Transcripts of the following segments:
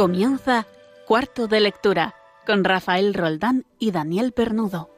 Comienza Cuarto de Lectura con Rafael Roldán y Daniel Pernudo.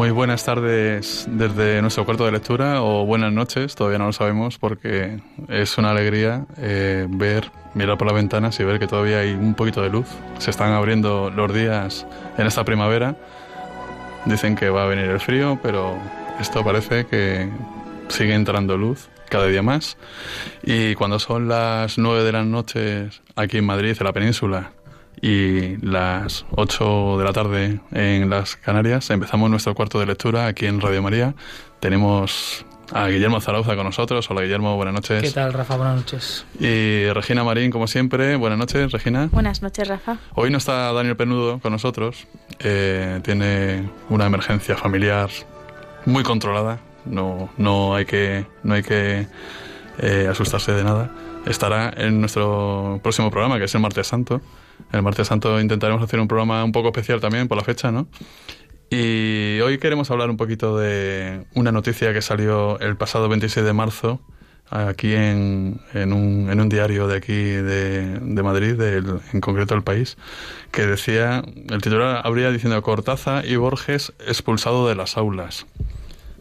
Muy buenas tardes desde nuestro cuarto de lectura o buenas noches, todavía no lo sabemos porque es una alegría eh, ver, mirar por las ventanas y ver que todavía hay un poquito de luz. Se están abriendo los días en esta primavera. Dicen que va a venir el frío, pero esto parece que sigue entrando luz cada día más. Y cuando son las nueve de la noche aquí en Madrid, en la península, y las 8 de la tarde en las Canarias empezamos nuestro cuarto de lectura aquí en Radio María. Tenemos a Guillermo Zarauza con nosotros. Hola Guillermo, buenas noches. ¿Qué tal Rafa? Buenas noches. Y Regina Marín, como siempre. Buenas noches, Regina. Buenas noches, Rafa. Hoy no está Daniel Penudo con nosotros. Eh, tiene una emergencia familiar muy controlada. No, no hay que, no hay que eh, asustarse de nada. Estará en nuestro próximo programa, que es el Martes Santo. El martes santo intentaremos hacer un programa un poco especial también por la fecha, ¿no? Y hoy queremos hablar un poquito de una noticia que salió el pasado 26 de marzo aquí en, en, un, en un diario de aquí de, de Madrid, en concreto el país, que decía, el titular habría diciendo Cortaza y Borges expulsado de las aulas.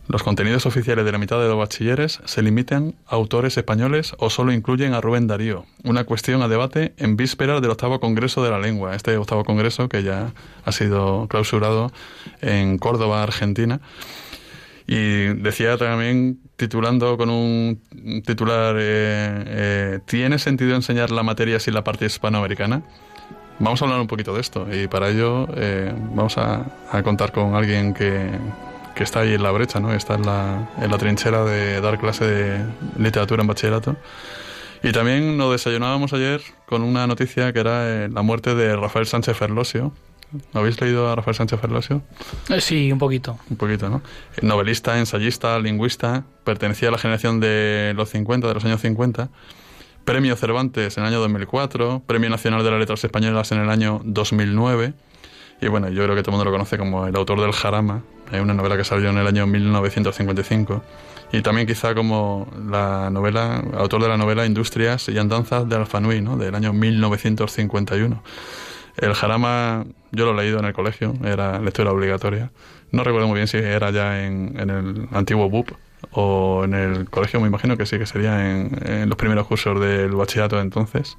Los contenidos oficiales de la mitad de los bachilleres se limitan a autores españoles o solo incluyen a Rubén Darío. Una cuestión a debate en vísperas del octavo Congreso de la Lengua. Este octavo Congreso que ya ha sido clausurado en Córdoba, Argentina. Y decía también, titulando con un titular, eh, eh, ¿tiene sentido enseñar la materia sin la parte hispanoamericana? Vamos a hablar un poquito de esto y para ello eh, vamos a contar con alguien que, que está ahí en la brecha, ¿no? Está en la, en la trinchera de dar clase de literatura en bachillerato. Y también nos desayunábamos ayer con una noticia que era eh, la muerte de Rafael Sánchez Ferlosio. ¿Habéis leído a Rafael Sánchez Ferlosio? Eh, sí, un poquito. Un poquito, ¿no? Novelista, ensayista, lingüista, pertenecía a la generación de los 50, de los años 50. Premio Cervantes en el año 2004, Premio Nacional de las Letras Españolas en el año 2009. Y bueno, yo creo que todo el mundo lo conoce como el autor del Jarama, es una novela que salió en el año 1955. Y también quizá como la novela, autor de la novela Industrias y Andanzas de Alfanui, ¿no? del año 1951. El Jarama yo lo he leído en el colegio, era lectura obligatoria. No recuerdo muy bien si era ya en, en el antiguo BUP o en el colegio, me imagino que sí, que sería en, en los primeros cursos del bachillerato entonces.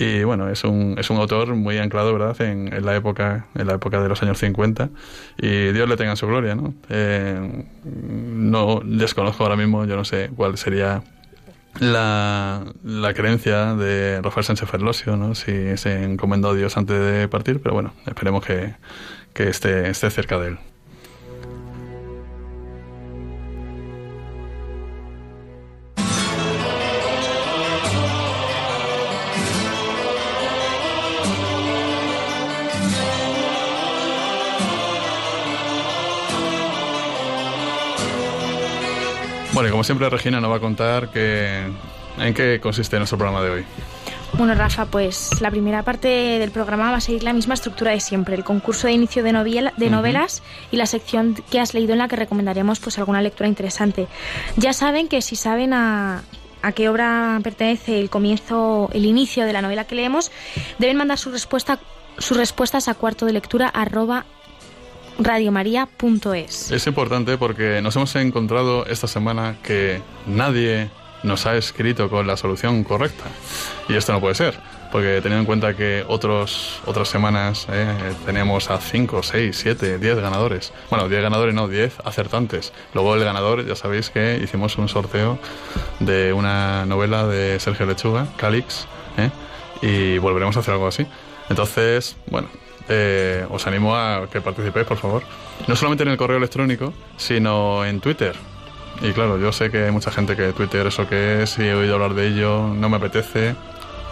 Y bueno, es un, es un autor muy anclado, ¿verdad?, en, en, la época, en la época de los años 50. Y Dios le tenga en su gloria, ¿no? Eh, no desconozco ahora mismo, yo no sé cuál sería la, la creencia de Rafael Sánchez Ferlosio, ¿no? Si se encomendó a Dios antes de partir, pero bueno, esperemos que, que esté, esté cerca de él. Siempre Regina nos va a contar que, en qué consiste nuestro programa de hoy. Bueno, Rafa, pues la primera parte del programa va a seguir la misma estructura de siempre, el concurso de inicio de, novela, de novelas y la sección que has leído en la que recomendaremos pues alguna lectura interesante. Ya saben que si saben a, a qué obra pertenece el comienzo, el inicio de la novela que leemos, deben mandar su respuesta, sus respuestas a cuarto de lectura arroba radiomaria.es. Es importante porque nos hemos encontrado esta semana que nadie nos ha escrito con la solución correcta. Y esto no puede ser, porque teniendo en cuenta que otros, otras semanas eh, teníamos a 5, 6, 7, 10 ganadores. Bueno, 10 ganadores no, 10 acertantes. Luego el ganador, ya sabéis que hicimos un sorteo de una novela de Sergio Lechuga, Calix, eh, y volveremos a hacer algo así. Entonces, bueno, eh, os animo a que participéis, por favor. No solamente en el correo electrónico, sino en Twitter. Y claro, yo sé que hay mucha gente que Twitter eso que es, y he oído hablar de ello, no me apetece.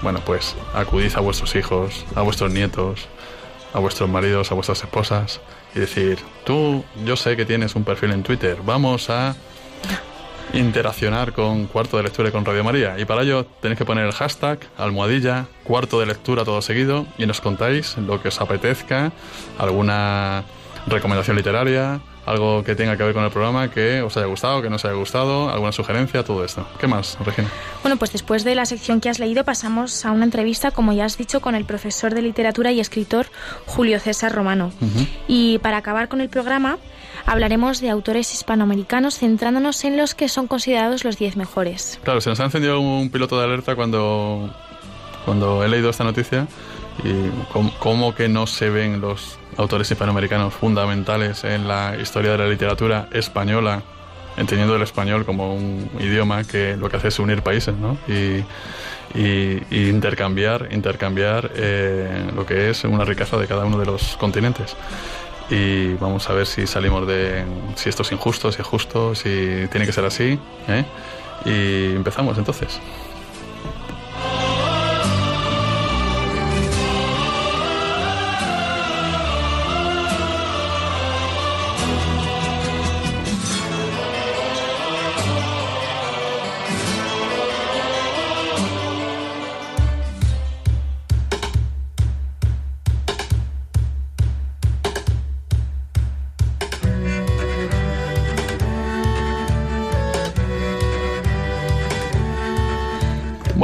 Bueno, pues acudid a vuestros hijos, a vuestros nietos, a vuestros maridos, a vuestras esposas y decir, tú, yo sé que tienes un perfil en Twitter, vamos a... interaccionar con Cuarto de Lectura y con Radio María. Y para ello tenéis que poner el hashtag, almohadilla, Cuarto de Lectura todo seguido y nos contáis lo que os apetezca, alguna recomendación literaria, algo que tenga que ver con el programa, que os haya gustado, que no os haya gustado, alguna sugerencia, todo esto. ¿Qué más, Regina? Bueno, pues después de la sección que has leído pasamos a una entrevista, como ya has dicho, con el profesor de literatura y escritor Julio César Romano. Y para acabar con el programa hablaremos de autores hispanoamericanos centrándonos en los que son considerados los 10 mejores. Claro, se nos ha encendido un piloto de alerta cuando, cuando he leído esta noticia y cómo, que no se ven los autores hispanoamericanos fundamentales en la historia de la literatura española, entendiendo el español como un idioma que lo que hace es unir países, ¿no? Y, intercambiar, intercambiar eh, lo que es una riqueza de cada uno de los continentes. Y vamos a ver si salimos de si esto es injusto, si es justo, si tiene que ser así. ¿eh? Y empezamos entonces.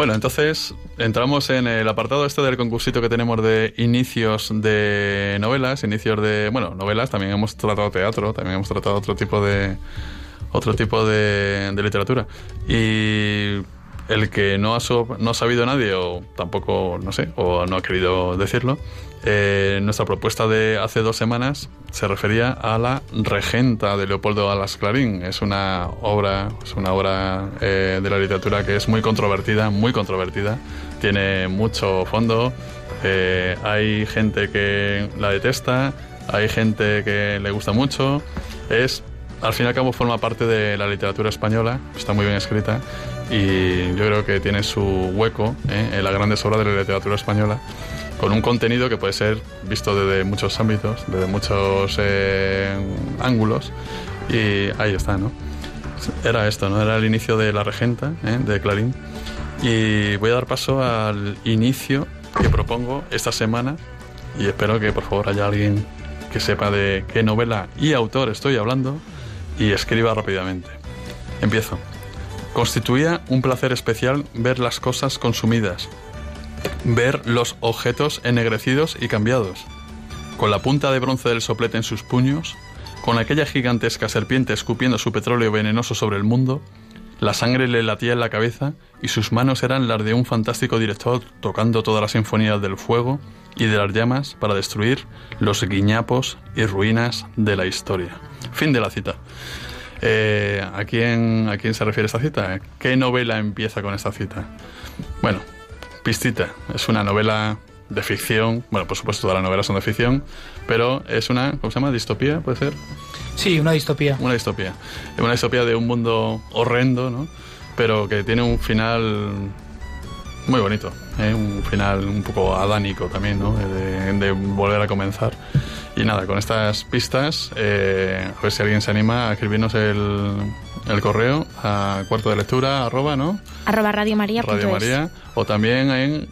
Bueno, entonces entramos en el apartado este del concursito que tenemos de inicios de novelas, inicios de, bueno, novelas, también hemos tratado teatro, también hemos tratado otro tipo de otro tipo de, de literatura. Y el que no ha, no ha sabido nadie o tampoco, no sé, o no ha querido decirlo, eh, nuestra propuesta de hace dos semanas se refería a la Regenta de Leopoldo Alas Clarín. Es una obra, es una obra eh, de la literatura que es muy controvertida, muy controvertida, tiene mucho fondo, eh, hay gente que la detesta, hay gente que le gusta mucho, es al fin y al cabo forma parte de la literatura española, está muy bien escrita y yo creo que tiene su hueco ¿eh? en las grandes obras de la literatura española con un contenido que puede ser visto desde muchos ámbitos, desde muchos eh, ángulos y ahí está, ¿no? Era esto, ¿no? Era el inicio de La Regenta, ¿eh? de Clarín y voy a dar paso al inicio que propongo esta semana y espero que por favor haya alguien que sepa de qué novela y autor estoy hablando y escriba rápidamente. Empiezo. Constituía un placer especial ver las cosas consumidas, ver los objetos ennegrecidos y cambiados. Con la punta de bronce del soplete en sus puños, con aquella gigantesca serpiente escupiendo su petróleo venenoso sobre el mundo, la sangre le latía en la cabeza y sus manos eran las de un fantástico director tocando todas las sinfonías del fuego y de las llamas para destruir los guiñapos y ruinas de la historia. Fin de la cita. Eh, ¿a, quién, ¿A quién se refiere esta cita? ¿Qué novela empieza con esta cita? Bueno, Pistita es una novela de ficción. Bueno, por supuesto, todas las novelas son de ficción, pero es una, ¿cómo se llama? ¿Distopía? ¿Puede ser? Sí, una distopía. Una distopía. Una distopía de un mundo horrendo, ¿no? Pero que tiene un final muy bonito. ¿eh? Un final un poco adánico también, ¿no? de volver a comenzar. Y nada, con estas pistas, eh, a ver si alguien se anima a escribirnos el, el correo a cuarto de lectura, arroba, ¿no? Arroba Radio María. Radio María. O también en,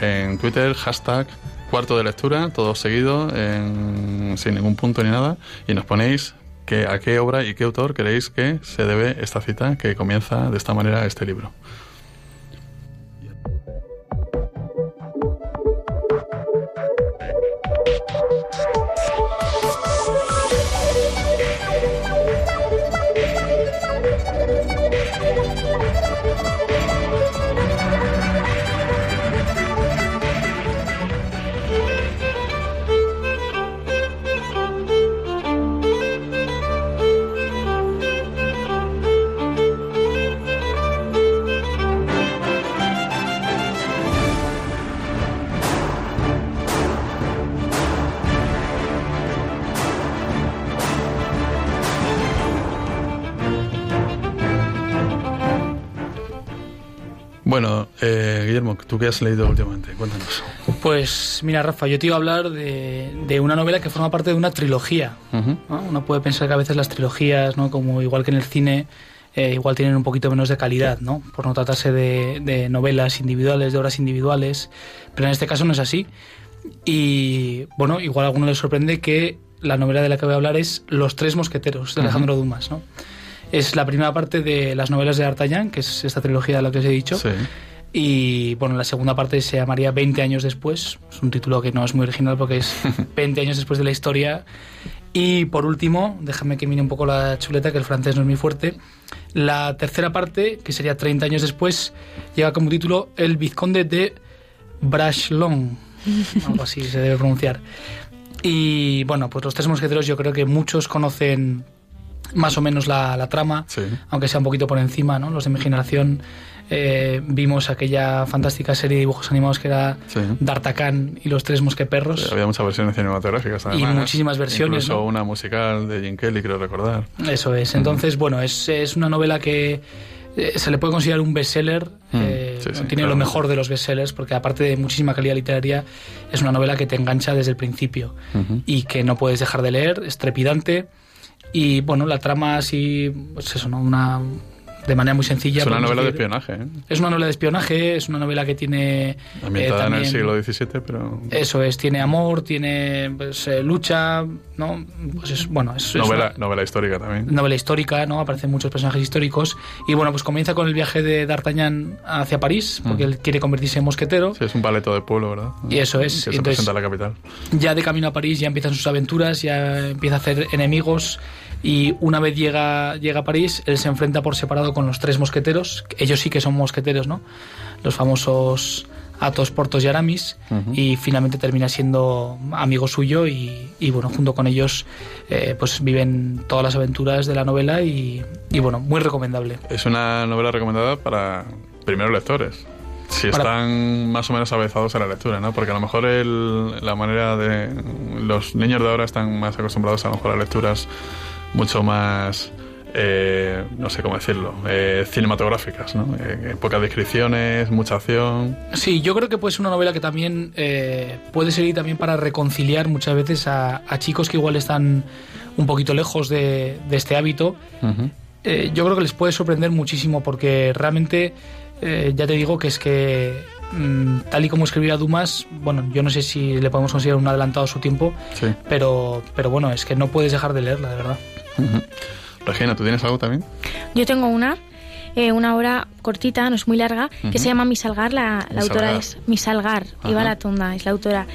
en Twitter, hashtag cuarto de lectura, todo seguido, sin ningún punto ni nada. Y nos ponéis que, a qué obra y qué autor queréis que se debe esta cita que comienza de esta manera este libro. Guillermo, ¿tú qué has leído últimamente? Cuéntanos. Pues mira, Rafa, yo te iba a hablar de, una novela que forma parte de una trilogía. Uno puede pensar que a veces las trilogías, ¿no? como igual que en el cine, eh, igual tienen un poquito menos de calidad, ¿no? Por no tratarse de, de novelas individuales, de obras individuales, pero en este caso no es así. Y bueno, igual a alguno le sorprende que la novela de la que voy a hablar es Los Tres Mosqueteros, de Alejandro Dumas, ¿no? Es la primera parte de las novelas de D'Artagnan, que es esta trilogía de la que os he dicho. Sí. Y bueno, la segunda parte se llamaría 20 años después. Es un título que no es muy original porque es 20 años después de la historia. Y por último, déjame que mire un poco la chuleta, que el francés no es muy fuerte. La tercera parte, que sería 30 años después, lleva como título El Vizconde de Brachlon. Algo así se debe pronunciar. Y bueno, pues los tres mosqueteros yo creo que muchos conocen más o menos la, la trama, Sí. aunque sea un poquito por encima, ¿no? Los de mi generación eh, vimos aquella fantástica serie de dibujos animados que era Sí. Y los tres mosqueperros. Había muchas versiones cinematográficas además. Y muchísimas versiones, Incluso ¿no? una musical de Jim Kelly, creo recordar. Eso es. Entonces, bueno, es, es una novela que eh, se le puede considerar un bestseller. Mm, eh, sí, sí, tiene lo claro. mejor de los bestsellers, porque aparte de muchísima calidad literaria, es una novela que te engancha desde el principio Ujú. y que no puedes dejar de leer. Es trepidante. Y bueno, la trama así, pues eso, ¿no? Una. De manera muy sencilla. Es una novela de decir- espionaje, ¿eh? Es una novela de espionaje, es una novela que tiene. eh, ambientada en el siglo XVII, pero Eso es, tiene amor, tiene pues, eh, lucha, ¿no? Pues es, bueno, es, es novela, una novela histórica también. novela histórica, ¿no? Aparecen muchos personajes históricos. Y bueno, pues comienza con el viaje de D'Artagnan hacia París, porque Mm. él quiere convertirse en mosquetero. Sí, es un paleto de pueblo, ¿verdad? Y eso es, Que se entonces- presenta en la capital. Ya de camino a París ya empiezan sus aventuras, ya empieza a hacer enemigos. Y una vez llega, llega a París, él se enfrenta por separado con los tres mosqueteros. Ellos sí que son mosqueteros, ¿no? Los famosos Athos, Portos y Aramis. Y finalmente termina siendo amigo suyo. Y, y, bueno, junto con ellos, eh, pues viven todas las aventuras de la novela. Y, y, bueno, muy recomendable. Es una novela recomendada para primeros lectores. Si Para- están más o menos avezados a la lectura, ¿no? Porque a lo mejor el- la manera de... Los niños de ahora están más acostumbrados a lo mejor a lecturas mucho más... eh, no sé cómo decirlo, eh, cinematográficas, ¿no? Eh, pocas descripciones, mucha acción. Sí, yo creo que puede ser una novela que también eh, puede servir también para reconciliar muchas veces a, a chicos que igual están un poquito lejos de, de este hábito. Eh, yo creo que les puede sorprender muchísimo porque realmente, eh, ya te digo que es que mm, tal y como escribía Dumas, bueno, yo no sé si le podemos considerar un adelantado a su tiempo, Sí. pero, pero bueno, es que no puedes dejar de leerla, de verdad. Regina, ¿tú tienes algo también? Yo tengo una, eh, una obra cortita, no es muy larga, que se llama Misalgar. La, la autora Misalgar. es Misalgar, Iba Ajá. la Tonda, es la autora.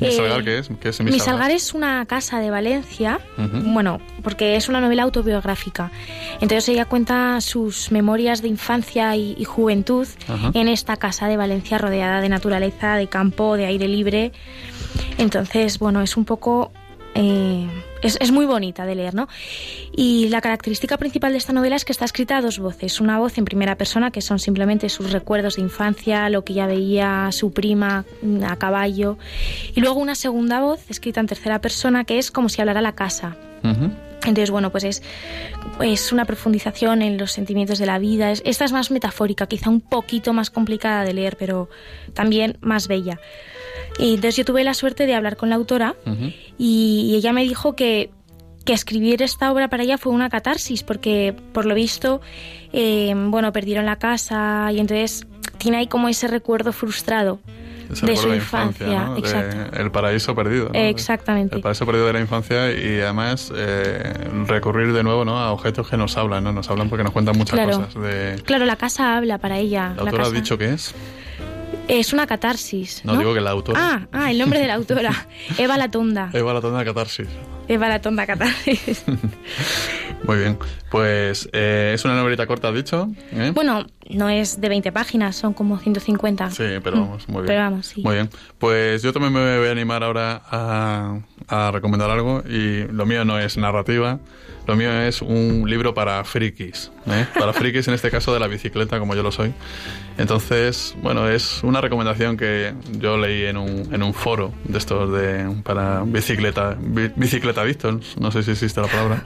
¿Misalgar Eh, qué es? ¿Qué es Misalgar es una casa de Valencia, bueno, porque es una novela autobiográfica. Entonces ella cuenta sus memorias de infancia y, y juventud en esta casa de Valencia rodeada de naturaleza, de campo, de aire libre. Entonces, bueno, es un poco... eh, es, es muy bonita de leer, ¿no? Y la característica principal de esta novela es que está escrita a dos voces. Una voz en primera persona, que son simplemente sus recuerdos de infancia, lo que ya veía su prima a caballo. Y luego una segunda voz, escrita en tercera persona, que es como si hablara la casa. Entonces, bueno, pues es, es una profundización en los sentimientos de la vida. Es- esta es más metafórica, quizá un poquito más complicada de leer, pero también más bella. Y entonces yo tuve la suerte de hablar con la autora Ujú. y, y ella me dijo que, que escribir esta obra para ella fue una catarsis, porque por lo visto, eh, bueno, perdieron la casa y entonces tiene ahí como ese recuerdo frustrado. De su infancia, ¿no? De el paraíso perdido. ¿no? Exactamente. El paraíso perdido de la infancia y además eh, recurrir de nuevo ¿no? a objetos que nos hablan, ¿no? Nos hablan porque nos cuentan muchas Claro. cosas. De... Claro, la casa habla para ella. ¿La autora ha dicho qué es? Es una catarsis. No, No, digo que la autora. Ah, ah, el nombre de la autora. Eva la Tonda. Eva la tonda de catarsis. La Tonda catarsis. Muy bien. Pues eh, es una novelita corta, has dicho. ¿eh? bueno, no es de 20 páginas, son como 150. Sí, pero vamos, muy bien. Pero vamos, sí. Muy bien. Pues yo también me voy a animar ahora a, a recomendar algo y lo mío no es narrativa, lo mío es un libro para frikis, ¿eh? para frikis en este caso de la bicicleta como yo lo soy. Entonces, bueno, es una recomendación que yo leí en un, en un foro de estos de para bicicleta, bi- bicicleta adictos, no sé si existe la palabra.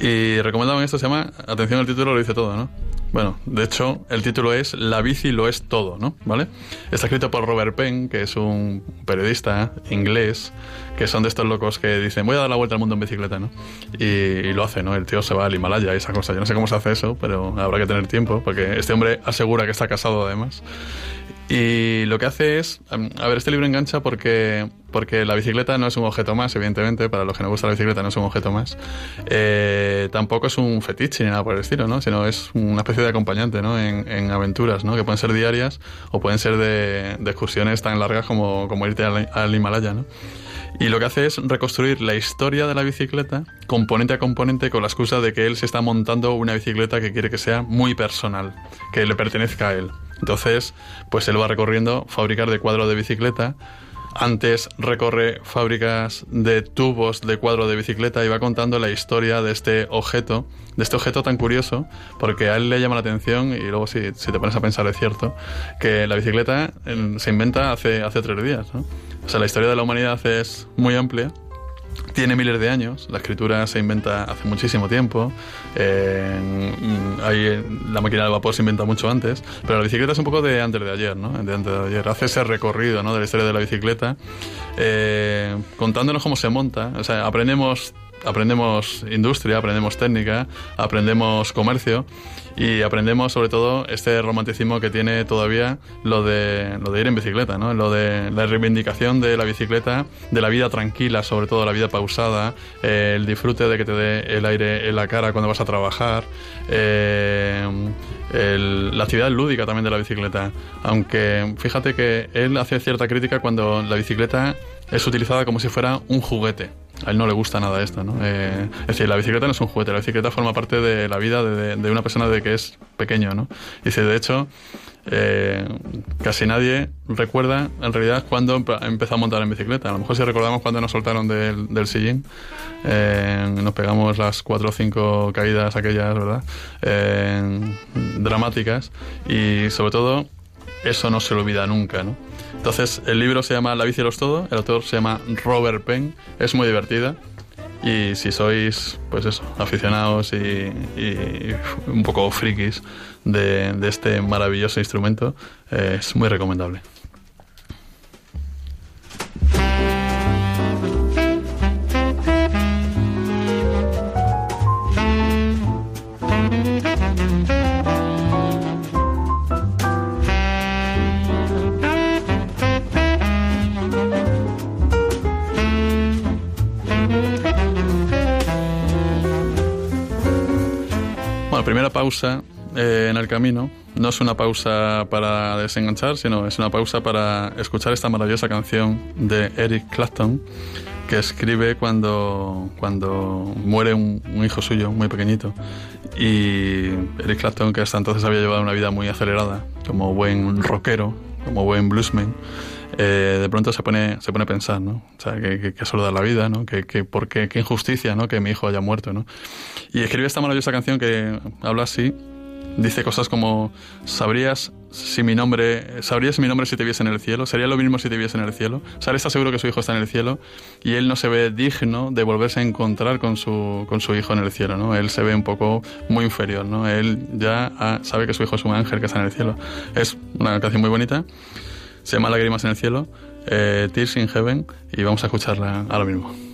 Y recomendaban esto, se llama, atención al título, lo dice todo, ¿no? Bueno, de hecho, el título es La bici lo es todo, ¿no? ¿Vale? Está escrito por Robert Penn, que es un periodista inglés, que son de estos locos que dicen, voy a dar la vuelta al mundo en bicicleta, ¿no? Y, lo hace, ¿no? El tío se va al Himalaya y esa cosa. Yo no sé cómo se hace eso, pero habrá que tener tiempo, porque este hombre asegura que está casado además. Y lo que hace es, a ver, este libro engancha porque, porque la bicicleta no es un objeto más, evidentemente, para los que no gusta la bicicleta no es un objeto más. Eh, tampoco es un fetiche ni nada por el estilo, ¿no? Sino es una especie de acompañante, ¿no? En, en aventuras, ¿no? Que pueden ser diarias o pueden ser de, de excursiones tan largas como, como irte al, al Himalaya, ¿no? Y lo que hace es reconstruir la historia de la bicicleta, componente a componente, con la excusa de que él se está montando una bicicleta que quiere que sea muy personal, que le pertenezca a él. Entonces, pues él va recorriendo fábricas de cuadros de bicicleta. Antes recorre fábricas de tubos de cuadro de bicicleta y va contando la historia de este objeto, de este objeto tan curioso, porque a él le llama la atención y luego si, si te pones a pensar es cierto, que la bicicleta se inventa hace, hace tres días. ¿no? O sea, la historia de la humanidad es muy amplia tiene miles de años, la escritura se inventa hace muchísimo tiempo, eh, hay, la máquina del vapor se inventa mucho antes, pero la bicicleta es un poco de antes de ayer, ¿no? De antes de ayer. Hace ese recorrido ¿no? de la historia de la bicicleta, eh, contándonos cómo se monta, o sea, aprendemos aprendemos industria, aprendemos técnica, aprendemos comercio y aprendemos sobre todo este romanticismo que tiene todavía lo de, lo de ir en bicicleta, ¿no? lo de la reivindicación de la bicicleta, de la vida tranquila, sobre todo la vida pausada, eh, el disfrute de que te dé el aire en la cara cuando vas a trabajar, eh, la actividad lúdica también de la bicicleta. Aunque fíjate que él hace cierta crítica cuando la bicicleta es utilizada como si fuera un juguete. A él no le gusta nada esto, ¿no? Eh, es decir, la bicicleta no es un juguete, la bicicleta forma parte de la vida de, una persona de que es pequeño, ¿no? Dice, de hecho, eh, casi nadie recuerda en realidad cuando empezó a montar en bicicleta. A lo mejor si recordamos cuando nos soltaron del, del sillín, eh, nos pegamos las cuatro o cinco caídas aquellas, ¿verdad? Eh, dramáticas y sobre todo eso no se lo olvida nunca, ¿no? Entonces, el libro se llama La bici los todo, el autor se llama Robert Penn, es muy divertida y si sois, pues eso, aficionados y, y un poco frikis de, de este maravilloso instrumento, eh, es muy recomendable. Pausa eh, en el camino no es una pausa para desenganchar, sino es una pausa para escuchar esta maravillosa canción de Eric Clapton que escribe cuando, cuando muere un, un, hijo suyo muy pequeñito. Y Eric Clapton, que hasta entonces había llevado una vida muy acelerada, como buen rockero, como buen bluesman, eh, de pronto se pone, se pone a pensar, ¿no? O sea, que, que, solo da la vida, ¿no? Que, qué, injusticia, ¿no? Que mi hijo haya muerto, ¿no? Y escribe esta maravillosa canción que habla así, dice cosas como, ¿sabrías si mi nombre, sabrías mi nombre si te viese en el cielo? ¿Sería lo mismo si te viese en el cielo? O él está seguro que su hijo está en el cielo y él no se ve digno de volverse a encontrar con su, con su hijo en el cielo, ¿no? Él se ve un poco muy inferior, ¿no? Él ya sabe que su hijo es un ángel que está en el cielo. Es una canción muy bonita se llama Lágrimas en el Cielo, eh, Tears in Heaven, y vamos a escucharla ahora mismo.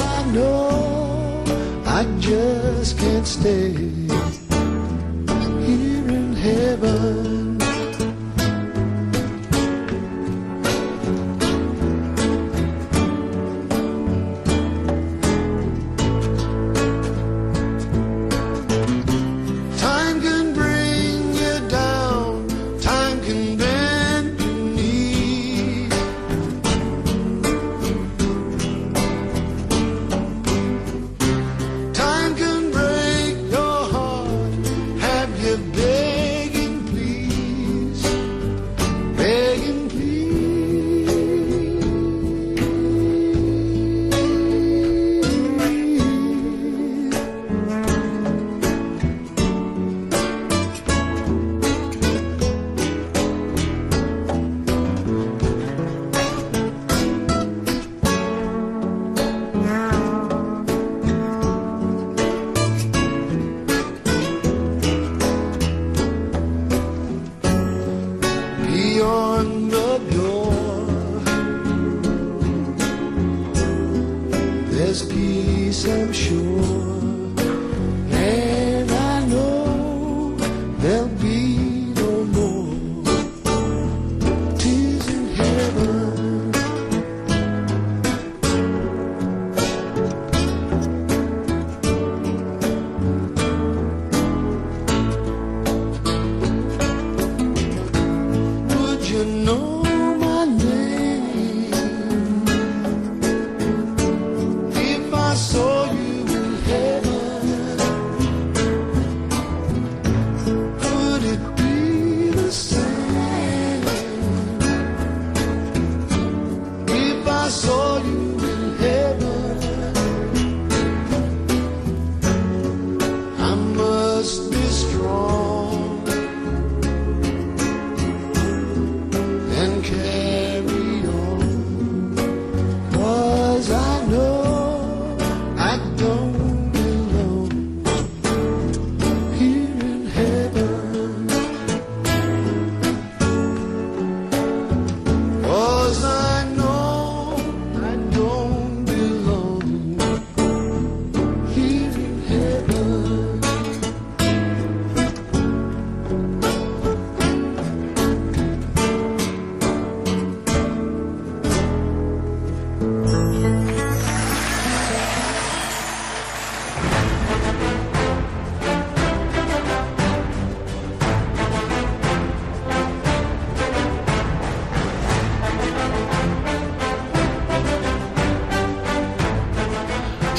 I know I just can't stay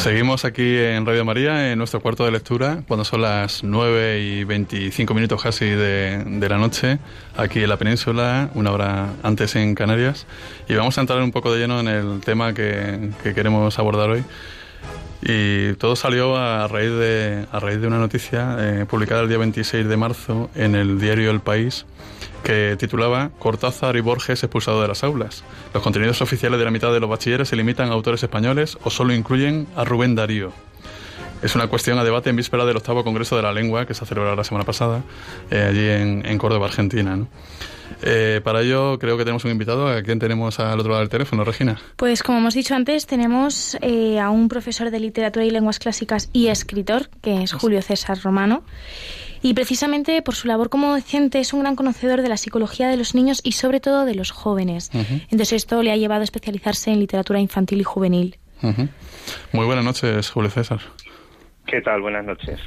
Seguimos aquí en Radio María, en nuestro cuarto de lectura, cuando son las 9 y 25 minutos casi de, de la noche, aquí en la península, una hora antes en Canarias. Y vamos a entrar un poco de lleno en el tema que, que queremos abordar hoy. Y todo salió a raíz de, a raíz de una noticia eh, publicada el día 26 de marzo en el diario El País que titulaba Cortázar y Borges expulsados de las aulas. Los contenidos oficiales de la mitad de los bachilleres se limitan a autores españoles o solo incluyen a Rubén Darío. Es una cuestión a debate en víspera del octavo Congreso de la Lengua que se celebró la semana pasada eh, allí en, en, Córdoba, Argentina. ¿no? Eh, para ello creo que tenemos un invitado. ¿A quién tenemos al otro lado del teléfono, Regina? Pues como hemos dicho antes, tenemos eh, a un profesor de literatura y lenguas clásicas y escritor, que es Julio César Romano. Y precisamente por su labor como docente es un gran conocedor de la psicología de los niños y sobre todo de los jóvenes. Uh -huh. Entonces esto le ha llevado a especializarse en literatura infantil y juvenil. Uh -huh. Muy buenas noches, Julio César. ¿Qué tal? Buenas noches.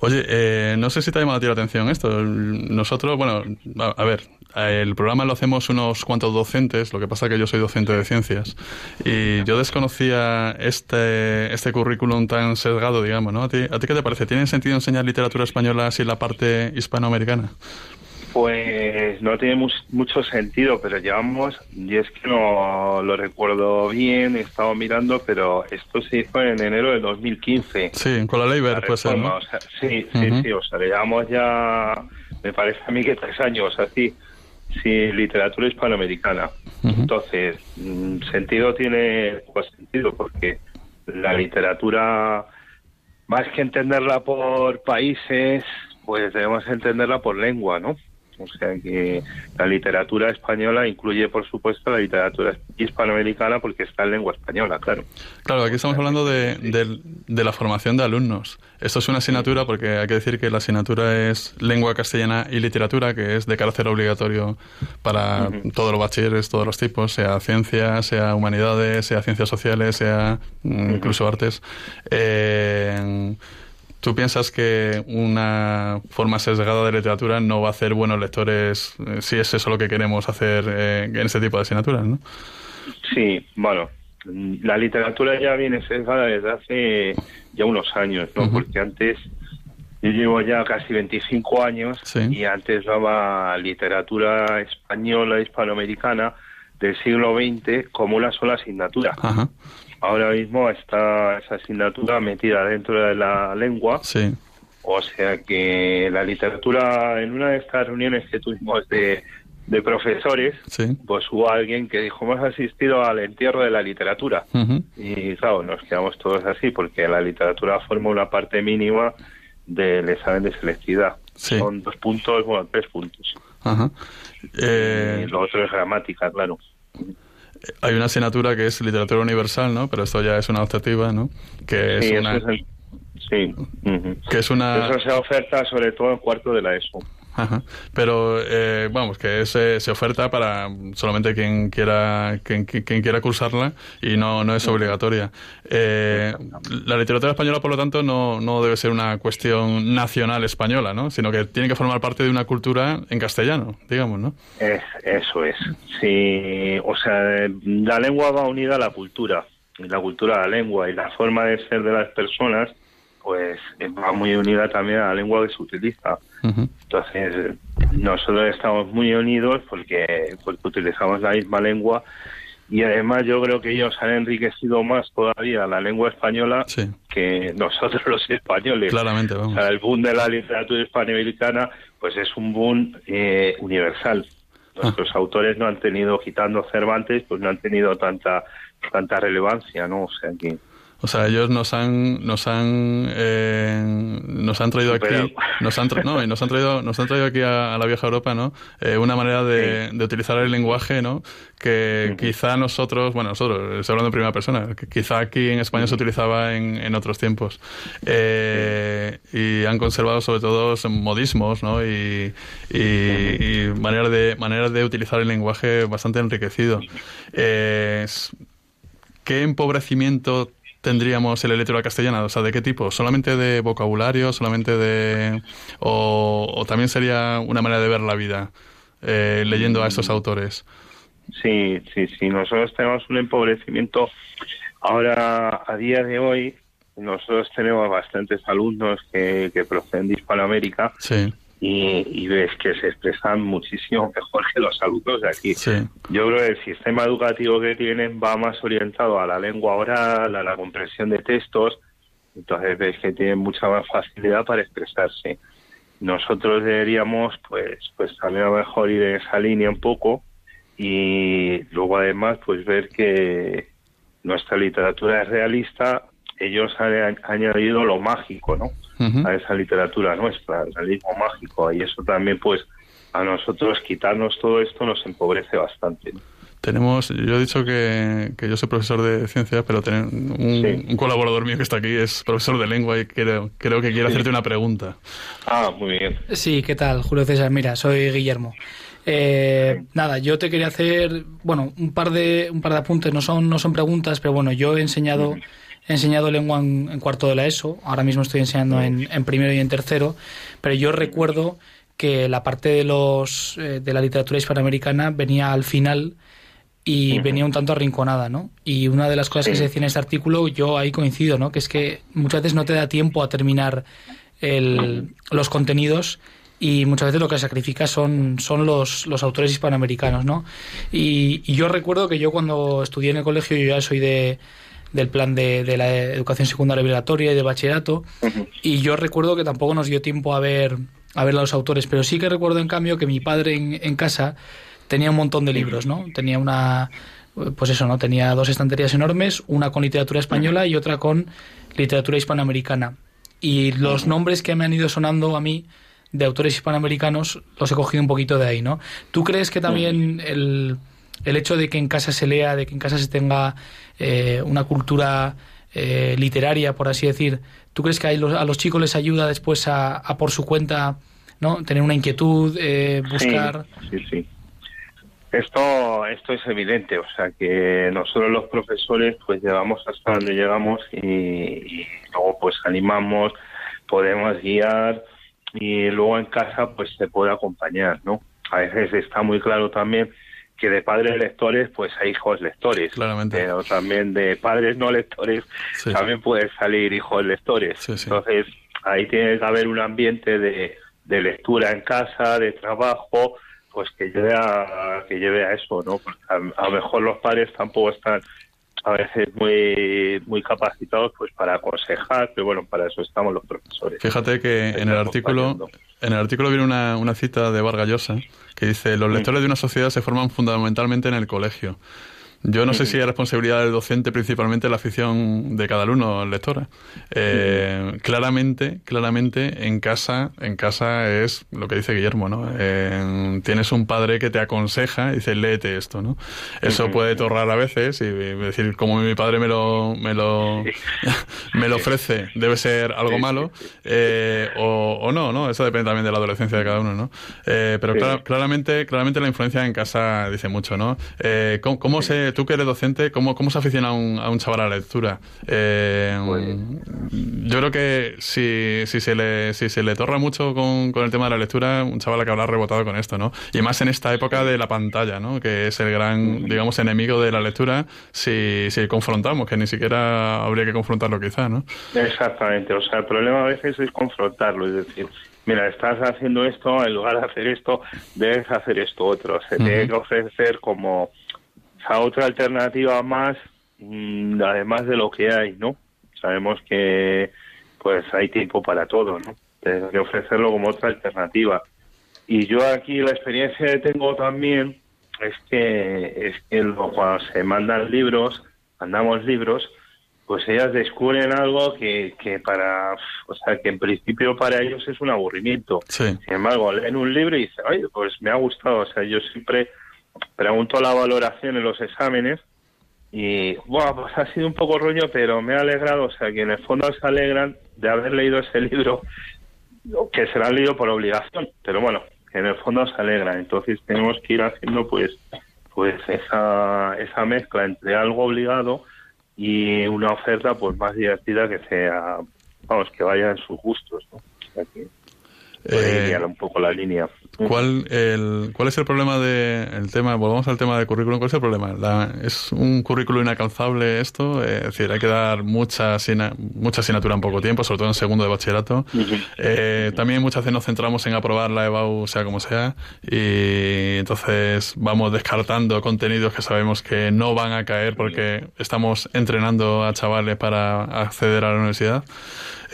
Oye, eh, no sé si te ha llamado a ti la atención esto. Nosotros, bueno, a, a, ver, el programa lo hacemos unos cuantos docentes, lo que pasa que yo soy docente de ciencias, y yo desconocía este, este currículum tan sesgado, digamos, ¿no? ¿A ti, ¿A ti qué te parece? ¿Tiene sentido enseñar literatura española así en la parte hispanoamericana? Pues no tiene mu- mucho sentido, pero llevamos, y es que no lo recuerdo bien, he estado mirando, pero esto se hizo en enero del 2015. Sí, con la ley la Ver, puede ser, reforma, ¿no? o sea, sí, sí, sí, o sea, le llevamos ya, me parece a mí que tres años, así, sí, literatura hispanoamericana. Entonces, mm, sentido tiene, pues sentido, porque la literatura, más que entenderla por países, pues debemos entenderla por lengua, ¿no? O sea que la literatura española incluye, por supuesto, la literatura hispanoamericana porque está en lengua española, claro. Claro, aquí estamos hablando de, de- de la formación de alumnos. Esto es una asignatura porque hay que decir que la asignatura es lengua castellana y literatura, que es de carácter obligatorio para todos los bachilleres, todos los tipos, sea ciencia, sea humanidades, sea ciencias sociales, sea mm, incluso artes. Eh, ¿Tú piensas que una forma sesgada de literatura no va a hacer buenos lectores eh, si es eso lo que queremos hacer eh, en este tipo de asignaturas, no? Sí, bueno, la literatura ya viene sesgada desde hace ya unos años, ¿no? Porque antes, yo llevo ya casi 25 años Sí. y antes daba literatura española, hispanoamericana del siglo XX como una sola asignatura. Ajá, Ahora mismo está esa asignatura metida dentro de la lengua, sí. o sea que la literatura, en una de estas reuniones que tuvimos de, de profesores, Sí. pues hubo alguien que dijo, hemos asistido al entierro de la literatura. Y claro, nos quedamos todos así porque la literatura forma una parte mínima del examen de selectividad. Sí. Son dos puntos, bueno, tres puntos. Ajá. Eh, y lo otro es gramática, claro. Hay una asignatura que es literatura universal, ¿no? Pero esto ya es una optativa, ¿no? Que es sí, una, eso es el- sí. ujú. que es una, Eso se oferta sobre todo en cuarto de la ESO. Ajá. Pero eh, vamos, que se oferta para solamente quien quiera quien, quiera cursarla y no, no es obligatoria. Eh, la literatura española, por lo tanto, no, no debe ser una cuestión nacional española, ¿no? Sino que tiene que formar parte de una cultura en castellano, digamos, ¿no? Es, eso es. Sí, o sea, la lengua va unida a la cultura, la cultura a la lengua, y la forma de ser de las personas, pues va muy unida también a la lengua que se utiliza. Entonces, nosotros estamos muy unidos porque, porque utilizamos la misma lengua y además yo creo que ellos han enriquecido más todavía la lengua española Sí, que nosotros los españoles. claramente, O vamos. sea, el boom de la literatura hispanoamericana pues es un boom eh, universal. Nuestros autores no han tenido, quitando Cervantes, pues no han tenido tanta tanta relevancia, ¿no? O sea que... O sea, ellos nos han nos han eh, nos han traído aquí nos han tra- no, y nos han traído nos han traído aquí a, a la vieja Europa, ¿no? Eh, una manera de, de utilizar el lenguaje, ¿no? Que quizá nosotros, bueno, nosotros, estoy hablando en primera persona, que quizá aquí en España se utilizaba en, en otros tiempos Eh, y han conservado sobre todo modismos, ¿no? Y, y, y maneras de maneras de utilizar el lenguaje bastante enriquecido. ¿Qué empobrecimiento tendríamos en la literatura castellana? O sea, ¿de qué tipo? ¿Solamente de vocabulario? ¿Solamente de...? ¿O, o también sería una manera de ver la vida eh, leyendo a estos autores? Sí, sí, sí. Nosotros tenemos un empobrecimiento. Ahora, a día de hoy, nosotros tenemos bastantes alumnos que, que proceden de Hispanoamérica Sí, y, y ves que se expresan muchísimo mejor que los alumnos de aquí. sí. Yo creo que el sistema educativo que tienen va más orientado a la lengua oral, a la comprensión de textos, entonces ves que tienen mucha más facilidad para expresarse. Nosotros deberíamos, pues, pues también a lo mejor ir en esa línea un poco y luego además, pues ver que nuestra literatura es realista. Ellos han han añadido lo mágico, ¿no? A esa literatura nuestra, el realismo mágico, y eso también, pues, a nosotros quitarnos todo esto nos empobrece bastante. Tenemos, yo he dicho que, que yo soy profesor de ciencias, pero ten- un, Sí. un colaborador mío que está aquí es profesor de lengua y creo, creo que quiere hacerte una pregunta. Ah, muy bien. Sí, ¿qué tal, Julio César? Mira, soy Guillermo. Eh, nada, yo te quería hacer, bueno, un par de un par de apuntes. No son no son preguntas, pero bueno, yo he enseñado he enseñado lengua en, en cuarto de la ESO. Ahora mismo estoy enseñando en, en primero y en tercero, pero yo recuerdo que la parte de los eh, de la literatura hispanoamericana venía al final y venía un tanto arrinconada, ¿no? Y una de las cosas que se decía en este artículo, yo ahí coincido, ¿no? Que es que muchas veces no te da tiempo a terminar el- los contenidos y muchas veces lo que sacrifica son, son los, los autores hispanoamericanos, ¿no? Y, y yo recuerdo que yo cuando estudié en el colegio, yo ya soy de, del plan de, de la educación secundaria obligatoria y de bachillerato, y yo recuerdo que tampoco nos dio tiempo a ver, a ver a los autores, pero sí que recuerdo en cambio que mi padre en, en casa tenía un montón de libros, ¿no? Tenía una, pues eso, ¿no? Tenía dos estanterías enormes, una con literatura española y otra con literatura hispanoamericana. Y los nombres que me han ido sonando a mí de autores hispanoamericanos los he cogido un poquito de ahí, ¿no? ¿Tú crees que también el, el hecho de que en casa se lea, de que en casa se tenga eh, una cultura eh, literaria, por así decir, ¿tú crees que a los, a los chicos les ayuda después a, a por su cuenta, ¿no? Tener una inquietud, eh, buscar... Sí, sí, sí. Esto, esto es evidente, o sea que nosotros los profesores pues llevamos hasta donde llegamos y, y luego pues animamos, podemos guiar y luego en casa pues se puede acompañar, ¿no? A veces está muy claro también que de padres lectores pues hay hijos lectores, Claramente. pero también de padres no lectores Sí. también pueden salir hijos lectores. Sí, sí. Entonces ahí tiene que haber un ambiente de, de lectura en casa, de trabajo, pues que lleve a, que lleve a eso, ¿no? Porque a, a lo mejor los padres tampoco están a veces muy muy capacitados pues para aconsejar, pero bueno, para eso estamos los profesores. Fíjate que en el artículo. En el artículo viene una, una cita de Vargas Llosa que dice los lectores de una sociedad se forman fundamentalmente en el colegio. Yo no sé si es responsabilidad del docente principalmente la afición de cada alumno lectora. Eh, Claramente, claramente en casa, en casa es lo que dice Guillermo, ¿no? Eh, tienes un padre que te aconseja y dice léete esto, ¿no? Eso puede torrar a veces y decir como mi padre me lo me lo me lo ofrece debe ser algo malo eh, o, o no, ¿no? Eso depende también de la adolescencia de cada uno, ¿no? Eh, pero claramente, claramente la influencia en casa dice mucho, ¿no? Eh, ¿cómo, cómo se, tú que eres docente, cómo, cómo se aficiona un, a un chaval a la lectura? Eh, Pues- yo creo que si, si se le, si se le torra mucho con, con el tema de la lectura, un chaval que habrá rebotado con esto, ¿no? Y más en esta época de la pantalla, ¿no? Que es el gran, digamos, enemigo de la lectura si, si confrontamos, que ni siquiera habría que confrontarlo quizá, ¿no? Exactamente, o sea, el problema a veces es confrontarlo, es decir, mira, estás haciendo esto, en lugar de hacer esto, debes hacer esto otro. Se tiene que ofrecer como o sea, otra alternativa más, mm, además de lo que hay, ¿no? Sabemos que pues hay tiempo para todo, ¿no? Tienes que ofrecerlo como otra alternativa. Y yo aquí la experiencia que tengo también es que es que cuando se mandan libros, mandamos libros, pues ellas descubren algo que, que para, o sea, que en principio para ellos es un aburrimiento. Sí. Sin embargo, leen un libro y dicen, oye, pues me ha gustado. O sea, yo siempre pregunto la valoración en los exámenes y, bueno, pues ha sido un poco rollo, pero me ha alegrado. O sea, que en el fondo se alegran de haber leído ese libro, que se lo han leído por obligación, pero bueno, que en el fondo se alegran. Entonces tenemos que ir haciendo, pues, pues esa, esa mezcla entre algo obligado y una oferta, pues, más divertida que sea, vamos, que vaya en sus gustos, ¿no? O sea, que Eh, un poco la línea. ¿Cuál, el, ¿Cuál es el problema de el tema? Volvamos al tema del currículum. ¿Cuál es el problema? La- ¿Es un currículum inalcanzable esto? Eh, es decir, hay que dar mucha, mucha asignatura en poco tiempo, sobre todo en segundo de bachillerato. Eh, también muchas veces nos centramos en aprobar la EBAU, sea como sea, y entonces vamos descartando contenidos que sabemos que no van a caer porque estamos entrenando a chavales para acceder a la universidad.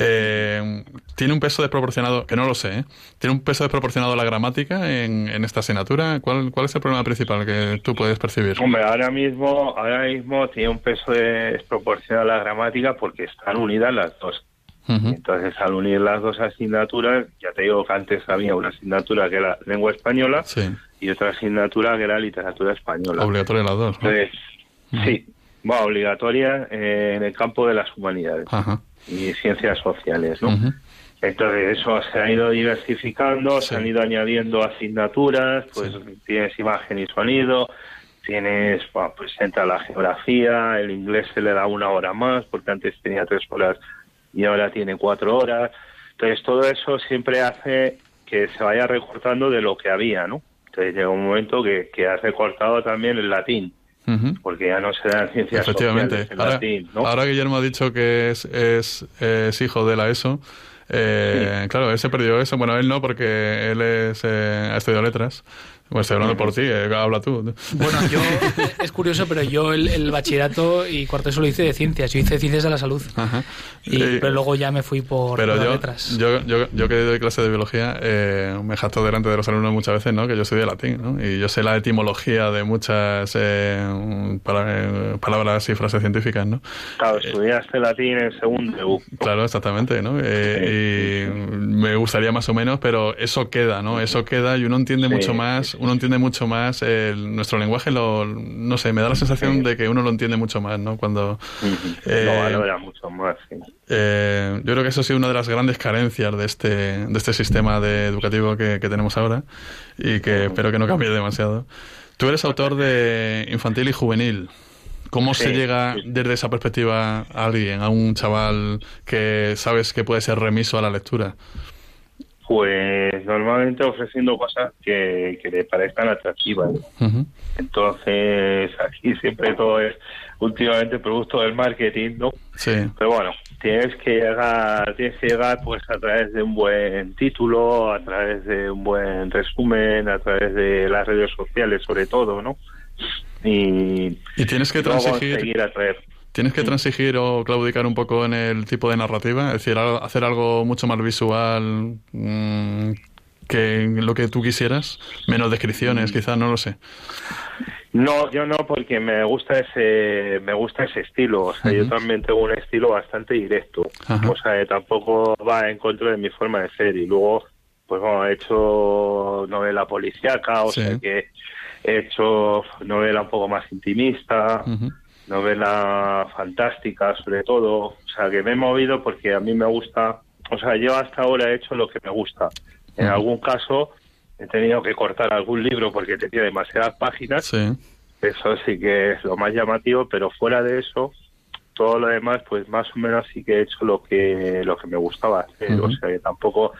Eh, tiene un peso desproporcionado, que no lo sé, ¿eh? tiene un peso desproporcionado la gramática en, en esta asignatura. ¿Cuál, ¿Cuál es el problema principal que tú puedes percibir? Hombre, ahora mismo, ahora mismo tiene un peso de- desproporcionado a la gramática porque están unidas las dos. Entonces, al unir las dos asignaturas, ya te digo que antes había una asignatura que era lengua española Sí, y otra asignatura que era literatura española. obligatorio las dos. ¿no? Entonces, sí, bueno, obligatoria eh, en el campo de las humanidades Ajá. y ciencias sociales, ¿no? Entonces eso se ha ido diversificando, Sí. se han ido añadiendo asignaturas, pues tienes imagen y sonido, tienes, bueno, pues entra la geografía, el inglés se le da una hora más, porque antes tenía tres horas y ahora tiene cuatro horas. Entonces todo eso siempre hace que se vaya recortando de lo que había, ¿no? Entonces llega un momento que, que has recortado también el latín, porque ya no se dan ciencias Efectivamente. sociales en Ahora, latín, ¿no? ahora Guillermo ha dicho que es, es, es hijo de la ESO. Eh, Claro, él se perdió eso. Bueno, él no, porque él es, eh, ha estudiado letras. Bueno, estoy hablando por ti, eh, habla tú. Bueno, yo es curioso, pero yo el, el bachillerato y cuarto eso lo hice de ciencias. Yo hice ciencias de la salud. Ajá. Y, Y- pero luego ya me fui por, Pero las yo, letras. yo, yo, yo que doy clase de biología, eh, me jacto delante de los alumnos muchas veces, ¿no? Que yo estudié latín, ¿no? Y yo sé la etimología de muchas eh, pala- eh, palabras y frases científicas, ¿no? Claro, estudiaste latín en segundo de U. Claro, exactamente, ¿no? Eh, y me gustaría más o menos, pero eso queda, ¿no? Eso queda y uno entiende Sí, mucho más, uno entiende mucho más el- nuestro lenguaje, lo, no sé, me da la sensación de que uno lo entiende mucho más, ¿no? Cuando Ujú. Eh, Lo valora mucho más, sí. eh, yo creo que eso ha sido una de las grandes carencias de este, de este sistema de educativo que, que tenemos ahora y que espero que no cambie demasiado. Tú eres autor de infantil y juvenil. ¿Cómo se llega sí. desde esa perspectiva a alguien, a un chaval que sabes que puede ser remiso a la lectura? Pues normalmente ofreciendo cosas que, que le parezcan atractivas. Entonces, aquí siempre todo es últimamente producto del marketing, ¿no? Sí, Pero bueno, tienes que llegar, tienes que llegar pues a través de un buen título, a través de un buen resumen, a través de las redes sociales sobre todo, ¿no? Y y tienes que transigir, seguir atraer. Tienes que transigir o claudicar un poco en el tipo de narrativa, es decir, hacer algo mucho más visual mm, que lo que tú quisieras, menos descripciones, quizás, no lo sé. No, yo no, porque me gusta ese, me gusta ese estilo. O sea, yo también tengo un estilo bastante directo. O sea, tampoco va en contra de mi forma de ser. Y luego, pues bueno, he hecho novela policíaca, o Sí. sea que he hecho novela un poco más intimista, Ujú. Novela fantástica sobre todo. O sea, que me he movido porque a mí me gusta, o sea, yo hasta ahora he hecho lo que me gusta. En algún caso he tenido que cortar algún libro porque tenía demasiadas páginas Sí. eso sí que es lo más llamativo, pero fuera de eso, todo lo demás, pues más o menos sí que he hecho lo que lo que me gustaba hacer. O sea, que tampoco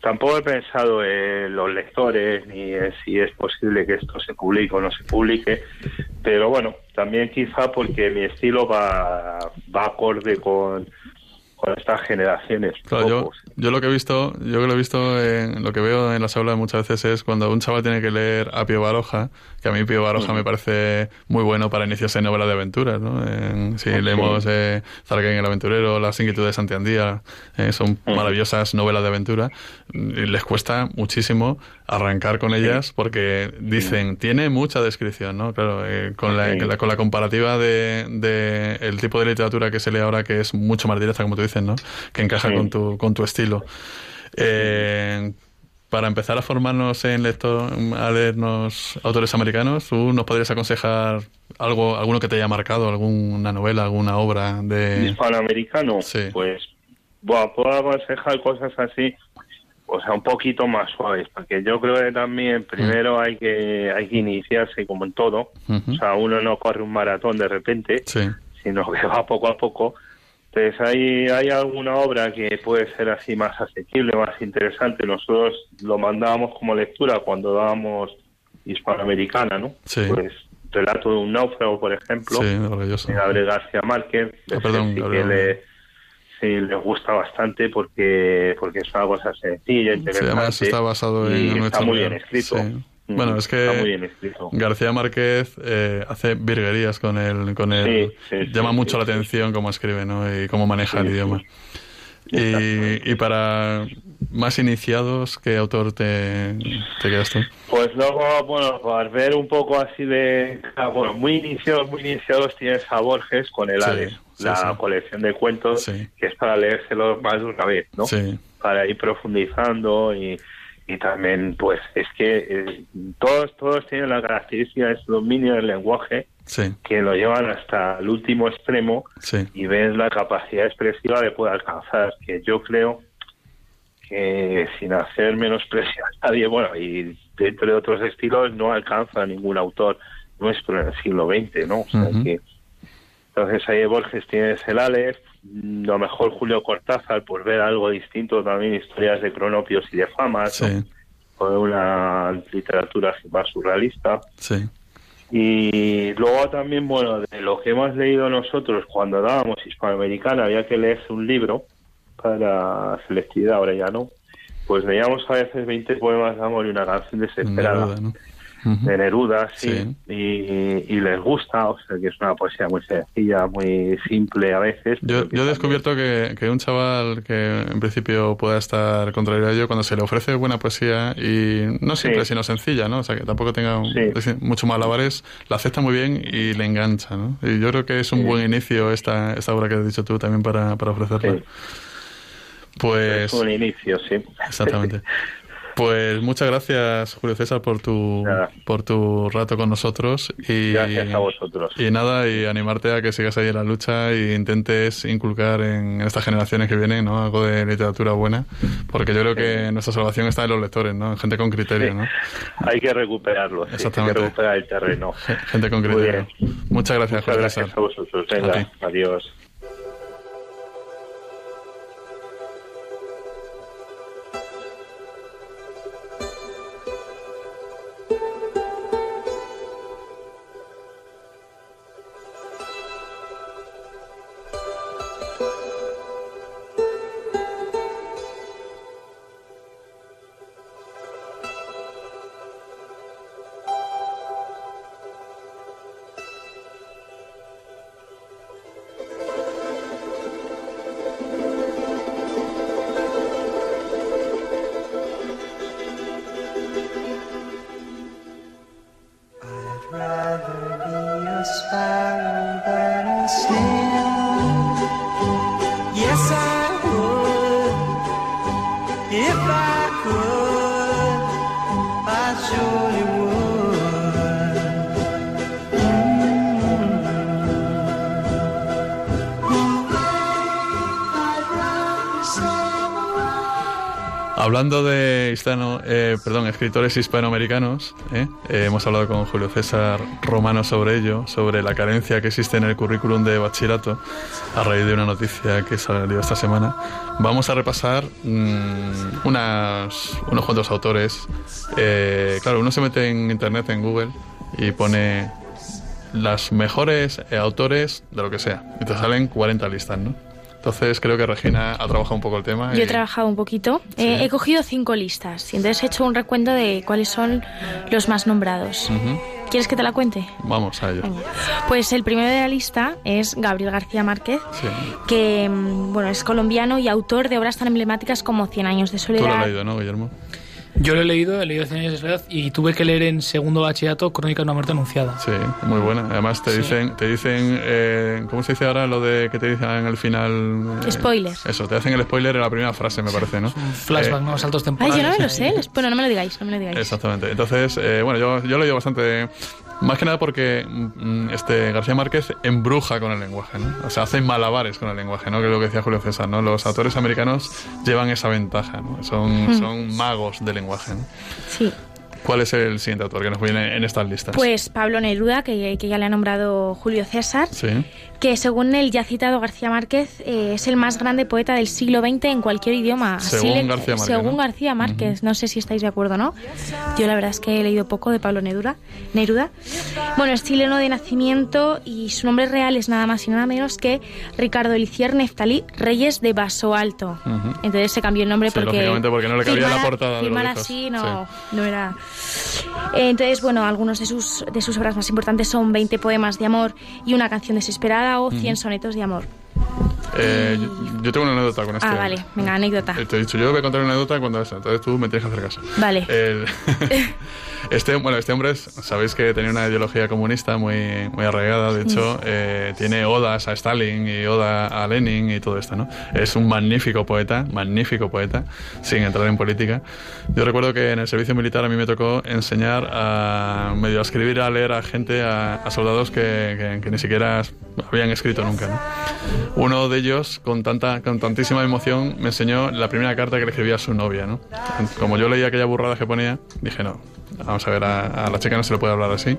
tampoco he pensado en los lectores ni en si es posible que esto se publique o no se publique, pero bueno, también quizá porque mi estilo va va acorde con con estas generaciones. Claro, yo, yo lo que he visto, yo que lo he visto, en, lo que veo en las aulas muchas veces es cuando un chaval tiene que leer a Pío Baroja, que a mí Pío Baroja me parece muy bueno para iniciarse en novelas de aventuras, ¿no? En- si leemos eh, Zarken el aventurero, Las inquietudes de Santiandía, eh, son maravillosas novelas de aventura, y les cuesta muchísimo arrancar con ellas porque dicen, tiene mucha descripción, ¿no? Claro, eh, con, la, Sí. con la- con la comparativa de, de el tipo de literatura que se lee ahora, que es mucho más directa, como tú dices, ¿no? Que encaja con, tu, con tu estilo. Eh, para empezar a formarnos en lector, a leernos autores americanos, ¿tú nos podrías aconsejar algo, alguno que te haya marcado, alguna novela, alguna obra de... hispanoamericano, Sí. pues bueno, puedo aconsejar cosas así, o sea, un poquito más suaves, porque yo creo que también primero hay que hay que iniciarse como en todo, o sea, uno no corre un maratón de repente, Sí, sino que va poco a poco. Entonces, hay, hay alguna obra que puede ser así más asequible, más interesante. Nosotros lo mandábamos como lectura cuando dábamos hispanoamericana, ¿no? Sí. Pues Relato de un náufrago, por ejemplo sí, maravilloso. de Gabriel García Márquez. Ah, perdón, sí que le, sí, le gusta bastante porque porque es una cosa sencilla, Sí, interesante. además está basado en y está muy bien escrito. Sí. Mm, Bueno, es que Está muy bien escrito. García Márquez eh, hace virguerías con el, con Sí, sí, llama sí, mucho la atención cómo escribe, ¿no? Y cómo maneja el idioma. Y, y para más iniciados, ¿qué autor te, te quedas tú? Pues luego, bueno, para ver un poco así de... ah, Bueno, muy iniciados, muy iniciados tienes a Borges con el Hades, la colección de cuentos, que es para leérselos más de una vez, ¿no? Sí, para ir profundizando y, y también pues es que eh, todos todos tienen la característica de ese dominio del lenguaje sí, que lo llevan hasta el último extremo sí. y ves la capacidad expresiva de poder alcanzar que yo creo que sin hacer menosprecio a nadie bueno y dentro de otros estilos no alcanza ningún autor nuestro en el siglo XX no o sea que entonces ahí Borges tienes el Aleph, mm, lo mejor Julio Cortázar por ver algo distinto también historias de cronopios y de famas, ¿no? Sí, por una literatura más surrealista. sí. Y luego también, bueno, de lo que hemos leído nosotros cuando dábamos hispanoamericana, había que leerse un libro para selectividad, ahora ya no, pues leíamos a veces 20 poemas de amor y una canción desesperada ¿no? De Neruda, sí, Sí. Y, y les gusta, o sea que es una poesía muy sencilla, muy simple a veces. Yo, he descubierto que, que un chaval que en principio pueda estar contrario a ello, cuando se le ofrece buena poesía y no simple, Sí. sino sencilla, ¿no? O sea, que tampoco tenga un- Sí. mucho malabares, la acepta muy bien y le engancha, ¿no? Y yo creo que es un buen inicio esta, esta obra que has dicho tú también para, para ofrecerla. Pues, Es un inicio, sí. exactamente. Pues muchas gracias, Julio César, por tu, Nada. por tu rato con nosotros. Y, Gracias a vosotros. Y nada, y animarte a que sigas ahí en la lucha e intentes inculcar en estas generaciones que vienen ¿no? algo de literatura buena, porque yo creo que nuestra salvación está en los lectores, ¿no? en gente con criterio, ¿no? Hay que recuperarlo, sí, hay que Exactamente. recuperar el terreno. gente con criterio. Muchas gracias, Muchas Julio gracias César. a vosotros. Venga, adiós. Hablando de hispano, eh, perdón, escritores hispanoamericanos, ¿eh? Eh, hemos hablado con Julio César Romano sobre ello, sobre la carencia que existe en el currículum de bachillerato a raíz de una noticia que salió esta semana. Vamos a repasar mm, unas, unos cuantos autores. Eh, claro, uno se mete en internet, en Google, y pone las mejores eh, autores de lo que sea. Y te salen 40 listas, ¿no? Entonces creo que Regina ha trabajado un poco el tema. Yo y- he trabajado un poquito. Sí. Eh, he cogido cinco listas y entonces he hecho un recuento de cuáles son los más nombrados. ¿Quieres que te la cuente? Vamos a ello. Venga. Pues el primero de la lista es Gabriel García Márquez, Sí. que mm, bueno, es colombiano y autor de obras tan emblemáticas como Cien años de Tú lo has soledad. leído, ¿no, Guillermo? Yo lo he leído, he leído Cien años de soledad y tuve que leer en segundo bachillerato Crónica de una muerte anunciada. Sí, muy buena. Además te Sí. dicen, te dicen, eh, ¿cómo se dice ahora lo de que te dicen en el final? Eh, Spoiler. Eso, te hacen el spoiler en la primera frase, me parece, ¿no? Un flashback, Eh, ¿no? Saltos Ay, temporales. yo no me lo sé. Bueno, no me lo digáis, no me lo digáis. Exactamente. Entonces, eh, bueno, yo, yo lo he leído bastante. Más que nada porque mm, este García Márquez embruja con el lenguaje, ¿no? O sea, hace malabares con el lenguaje, ¿no? Que es lo que decía Julio César, ¿no? Los autores americanos llevan esa ventaja, ¿no? Son, son magos del lenguaje, ¿no? Sí. ¿Cuál es el siguiente autor que nos viene en estas listas? Pues Pablo Neruda, que, que ya le ha nombrado Julio César, Sí. Que según el ya citado García Márquez eh, es el más grande poeta del siglo XX en cualquier idioma. Así Según García Márquez, Según ¿no? García Márquez. No sé si estáis de acuerdo o no. Yo la verdad es que he leído poco de Pablo Neruda. Neruda. Bueno, es chileno de nacimiento y su nombre real es nada más y nada menos que Ricardo Elicier Neftalí Reyes de Vaso Alto. Entonces se cambió el nombre Sí, porque... porque no le cabía la portada firmar así no, no era... Eh, Entonces, bueno, algunos de sus, de sus obras más importantes son 20 poemas de amor y una canción desesperada o 100 sonetos de amor. Eh, yo, yo tengo una anécdota con este. Ah, vale, venga, anécdota. Eh, Te he dicho, yo voy a contar una anécdota cuando eso, entonces tú me tienes que hacer caso. Vale. El- este, bueno, este hombre, es- sabéis que tenía una ideología comunista muy, muy arraigada, de hecho, eh, tiene odas a Stalin y oda a Lenin y todo esto, ¿no? Es un magnífico poeta, magnífico poeta, sin entrar en política. Yo recuerdo que en el servicio militar a mí me tocó enseñar a medio a escribir, a leer a gente, a, a soldados que, que- que ni siquiera habían escrito nunca, ¿no? Uno de ellos, con, tanta, con tantísima emoción, me enseñó la primera carta que le escribía a su novia, ¿no? Como yo leía aquella burrada que ponía, dije, no, vamos a ver, a, a la chica no se le puede hablar así.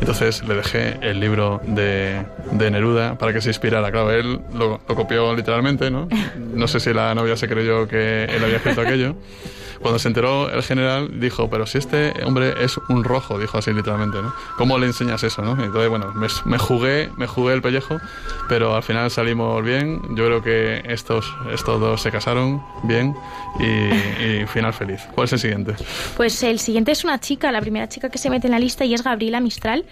Entonces le dejé el libro de, de Neruda para que se inspirara. Claro, él lo, lo copió literalmente, ¿no? No sé si la novia se creyó que él había escrito aquello. Cuando se enteró el general, dijo, pero si este hombre es un rojo, dijo así literalmente, ¿no? ¿Cómo le enseñas eso, no? Entonces, bueno, me, me jugué, me jugué el pellejo, pero al final salimos bien. Yo creo que estos, estos dos se casaron bien y, y final feliz. ¿Cuál es el siguiente? Pues el siguiente es una chica, la primera chica que se mete en la lista y es Gabriela Mistral,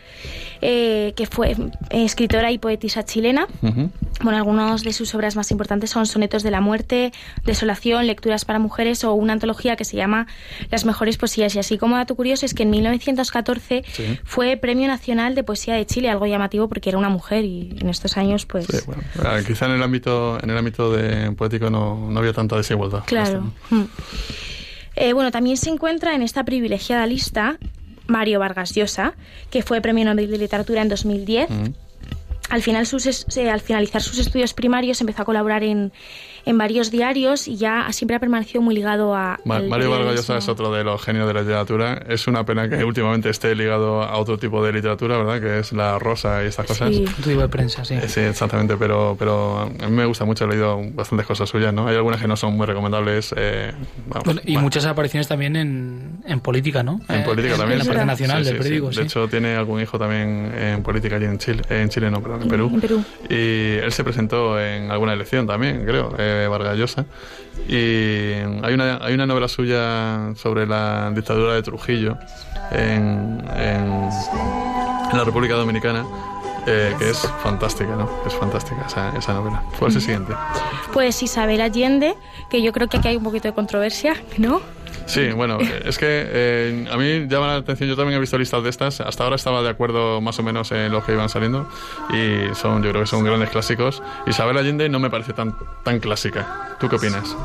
eh, que fue escritora y poetisa chilena. Ujú. Bueno, algunos de sus obras más importantes son Sonetos de la Muerte, Desolación, Lecturas para Mujeres o una antología que se llama Las Mejores Poesías. Y así como dato curioso es que en 1914 Sí. fue Premio Nacional de Poesía de Chile, algo llamativo porque era una mujer y en estos años pues... Sí, bueno, ah, quizá en el ámbito, en el ámbito de poético no, no había tanta desigualdad. Claro. Mm. Eh, bueno, también se encuentra en esta privilegiada lista Mario Vargas Llosa, que fue Premio Nobel de Literatura en 2010. Ujú. Al, final sus eh, al finalizar sus estudios primarios empezó a colaborar en, en varios diarios y ya siempre ha permanecido muy ligado a... Ma- Mario Vargas. Llosa es otro de los genios de la literatura. Es una pena que últimamente esté ligado a otro tipo de literatura, ¿verdad? Que es la rosa y estas cosas. Sí. Un tipo de prensa, sí. Eh, Sí, exactamente, pero, pero a mí me gusta mucho, he leído bastantes cosas suyas, ¿no? Hay algunas que no son muy recomendables. eh, vamos, Bueno, y bueno, muchas apariciones también en, en política, ¿no? En Eh, política también. En la parte nacional Sí, del sí, periódico, sí. sí. De hecho, tiene algún hijo también en política allí en Chile, en Chile no, perdón, en En- Perú. en Perú. Y él se presentó en alguna elección también, creo, eh, Vargas Llosa. Y hay una, hay una novela suya sobre la dictadura de Trujillo en, en, en la República Dominicana. eh, que es fantástica, ¿no? Es fantástica esa, esa novela. ¿Cuál es el siguiente? Pues Isabel Allende, que yo creo que aquí hay un poquito de controversia, ¿no? Sí, bueno, es que eh, a mí llama la atención, yo también he visto listas de estas, hasta ahora estaba de acuerdo más o menos en los que iban saliendo y son, yo creo que son grandes clásicos. Isabel Allende no me parece tan, tan clásica. ¿Tú qué opinas?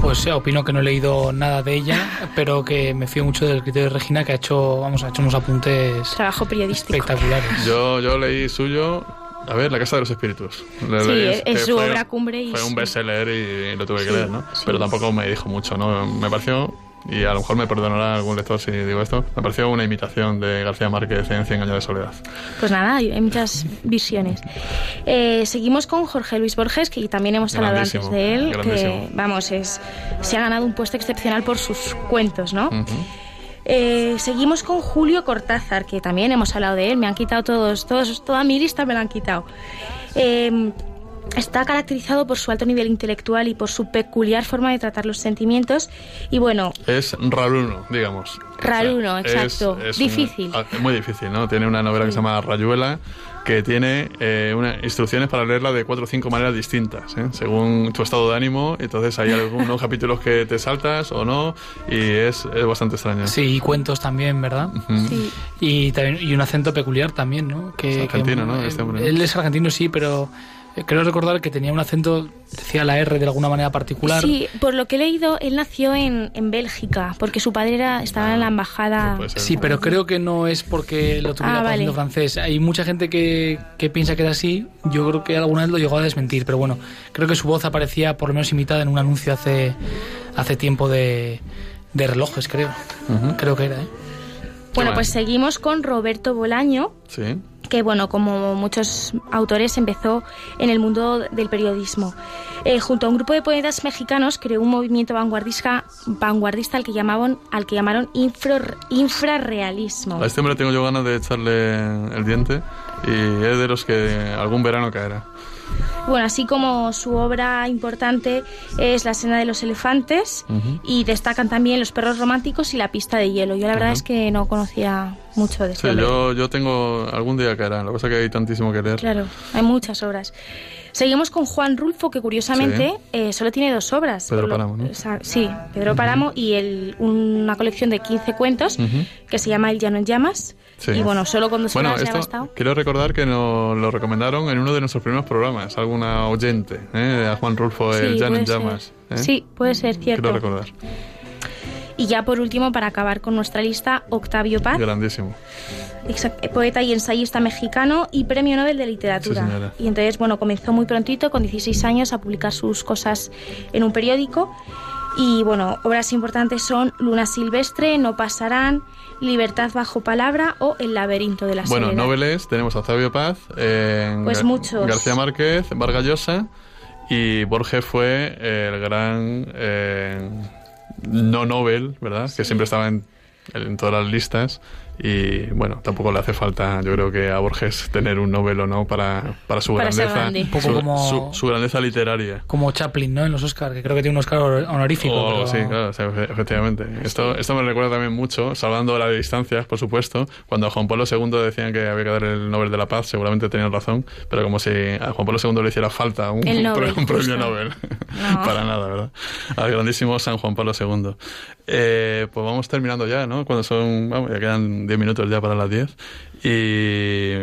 Pues opino que no he leído nada de ella, pero que me fío mucho del criterio de Regina, que ha hecho, vamos, ha hecho unos apuntes Trabajo periodístico. espectaculares. Yo, yo leí suyo, a ver, La Casa de los Espíritus. Le Sí, leí, es- su fue- obra cumbre y Fue un bestseller y lo tuve que leer, ¿no? sí. Pero tampoco me dijo mucho, ¿no? Me pareció, y a lo mejor me perdonará algún lector si digo esto, me pareció una imitación de García Márquez en Cien años de soledad. Pues nada, hay muchas visiones. Eh, seguimos con Jorge Luis Borges, que también hemos hablado antes de él, que vamos, es, se ha ganado un puesto excepcional por sus cuentos, ¿no? Ujú. Eh, seguimos con Julio Cortázar, que también hemos hablado de él, me han quitado todos, todos toda mi lista me la han quitado. Eh, Está caracterizado por su alto nivel intelectual y por su peculiar forma de tratar los sentimientos. Y bueno, Es raruno, digamos. Raruno, es- exacto. es Difícil. ah, muy difícil, ¿no? Tiene una novela que se llama Rayuela, que tiene eh, una, instrucciones para leerla de cuatro o cinco maneras distintas, ¿eh? según tu estado de ánimo. Entonces hay algunos capítulos que te saltas o no, y es, es bastante extraño. Sí, y cuentos también, ¿verdad? Mm. sí, Y también y un acento peculiar también, ¿no? Que, Es argentino, que- ¿no? Este hombre, ¿no? Él es argentino, sí, pero creo recordar que tenía un acento, decía la R de alguna manera particular. Sí, por lo que he leído, él nació en, en Bélgica, porque su padre era, estaba en la embajada. Sí, pero creo que no es porque lo tuviera Ah, vale. francés. Hay mucha gente que, que piensa que era así. Yo creo que alguna vez lo llegó a desmentir, pero bueno, creo que su voz aparecía por lo menos imitada en un anuncio hace, hace tiempo de, de relojes, creo. Creo que era, ¿eh? Bueno, pues seguimos con Roberto Bolaño, Sí. Que bueno, como muchos autores empezó en el mundo del periodismo. Eh, junto a un grupo de poetas mexicanos creó un movimiento vanguardista, vanguardista al que llamaban, al que llamaron infra- infrarrealismo. A este hombre tengo yo ganas de echarle el diente y es de los que algún verano caerá. Bueno, así como su obra importante es La escena de los elefantes y destacan también Los perros románticos y La pista de hielo. Yo la verdad es que no conocía mucho de este Sí, yo, yo tengo algún día caerá. Lo que pasa es que hay tantísimo que leer. Claro, hay muchas obras. Seguimos con Juan Rulfo, que curiosamente eh, solo tiene dos obras. Pedro lo- Páramo, ¿no? o sea, sí, Pedro Páramo y el, una colección de 15 cuentos Ujú. que se llama El llano en llamas. Sí. Y bueno, solo con dos Bueno, obras ya esto bastado. quiero recordar que nos lo recomendaron en uno de nuestros primeros programas, alguna oyente, ¿eh? a Juan Rulfo, el Sí, Jan en. Llamas. ¿eh? Sí, puede ser cierto. Quiero recordar. Y ya por último, para acabar con nuestra lista, Octavio Paz, Grandísimo. exact- poeta y ensayista mexicano y premio Nobel de Literatura. Sí, y entonces, bueno, comenzó muy prontito, con 16 años, a publicar sus cosas en un periódico. Y bueno, obras importantes son Luna Silvestre, No Pasarán, Libertad bajo palabra o El laberinto de la Bueno, soledad. noveles tenemos a Octavio Paz, eh, Pues muchos. García Márquez, Vargas Llosa y Borges fue el gran, eh, no Nobel, ¿verdad? Que siempre estaba en, en todas las listas. Y bueno, tampoco le hace falta, yo creo que a Borges tener un Nobel o no para, para su Para grandeza. grande. Un poco su, como- su- su grandeza literaria. Como Chaplin, ¿no? En los Oscars, que creo que tiene un Oscar honor- honorífico. O pero- Oh, sí, claro, o sea, efe- efectivamente. Esto, esto me recuerda también mucho, salvando las distancias, por supuesto, cuando a Juan Pablo II decían que había que dar el Nobel de la Paz, seguramente tenían razón, pero como si a Juan Pablo II le hiciera falta un, El un Nobel, un premio justo. Nobel. No. Para nada, ¿verdad? Al grandísimo San Juan Pablo II. Eh, pues vamos terminando ya, ¿no? Cuando son, vamos, ya quedan 10 minutos ya para las 10. Y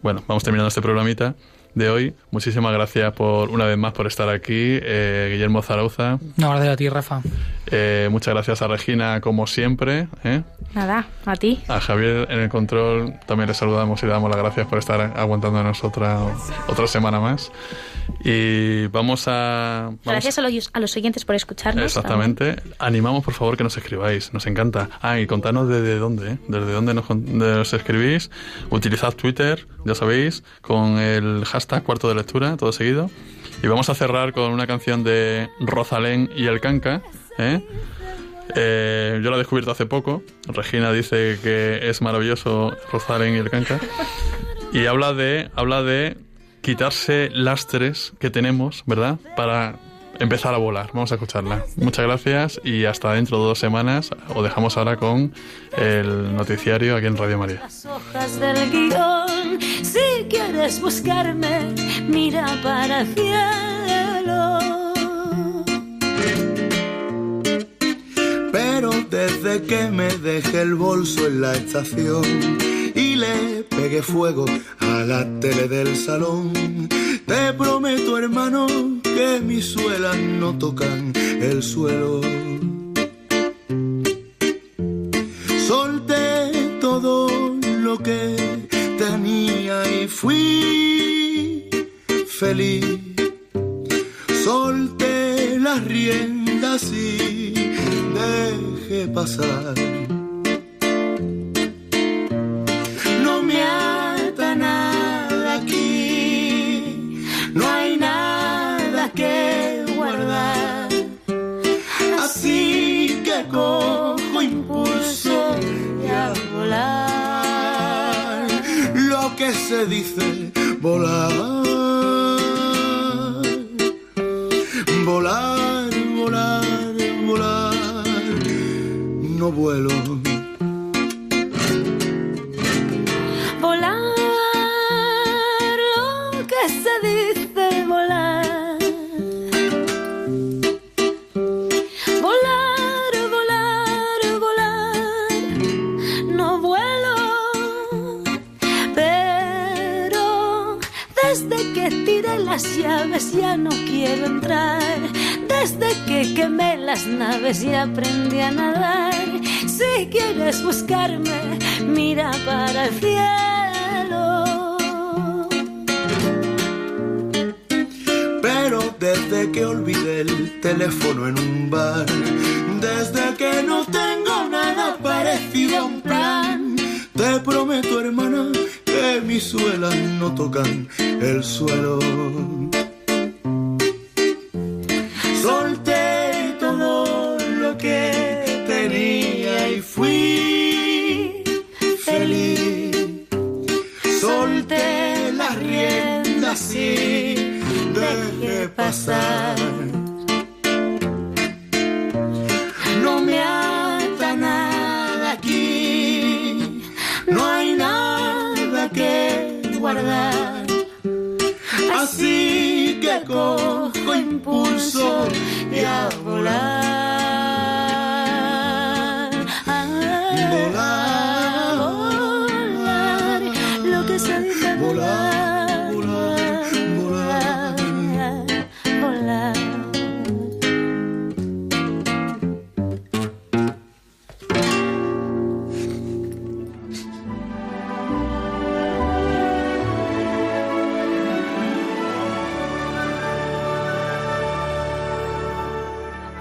bueno, vamos terminando este programita de hoy. Muchísimas gracias por una vez más por estar aquí, eh, Guillermo Zarauza. No, gracias a ti, Rafa. Eh, muchas gracias a Regina, como siempre. ¿eh? Nada, a ti. A Javier en el control también le saludamos y le damos las gracias por estar aguantándonos otra, otra semana más. Y vamos a... vamos- Gracias a los, a los oyentes por escucharnos. Exactamente. Animamos, por favor, que nos escribáis. Nos encanta. Ah, y contanos desde dónde, ¿eh? Desde dónde nos, nos escribís. Utilizad Twitter, ya sabéis, con el hashtag cuarto de lectura, todo seguido. Y vamos a cerrar con una canción de Rosalén y el Canca. ¿eh? Eh, yo la he descubierto hace poco. Regina dice que es maravilloso Rosalén y el Canca. Y habla de, habla de quitarse lastres que tenemos, ¿verdad? Para empezar a volar. Vamos a escucharla. Muchas gracias y hasta dentro de dos semanas. Os dejamos ahora con el noticiario aquí en Radio María. Las hojas del guion, si quieres buscarme, mira para el cielo. Pero desde que me dejé el bolso en la estación le pegué fuego a la tele del salón, te prometo hermano que mis suelas no tocan el suelo. Solté todo lo que tenía y fui feliz. Solté las riendas y dejé pasar. Que olvidé el teléfono en un bar, desde que no tengo nada parecido a un plan, te prometo, hermana, que mis suelas no tocan el suelo. Pasar. No me ata nada aquí, no hay nada que guardar. Así que cojo impulso y a volar.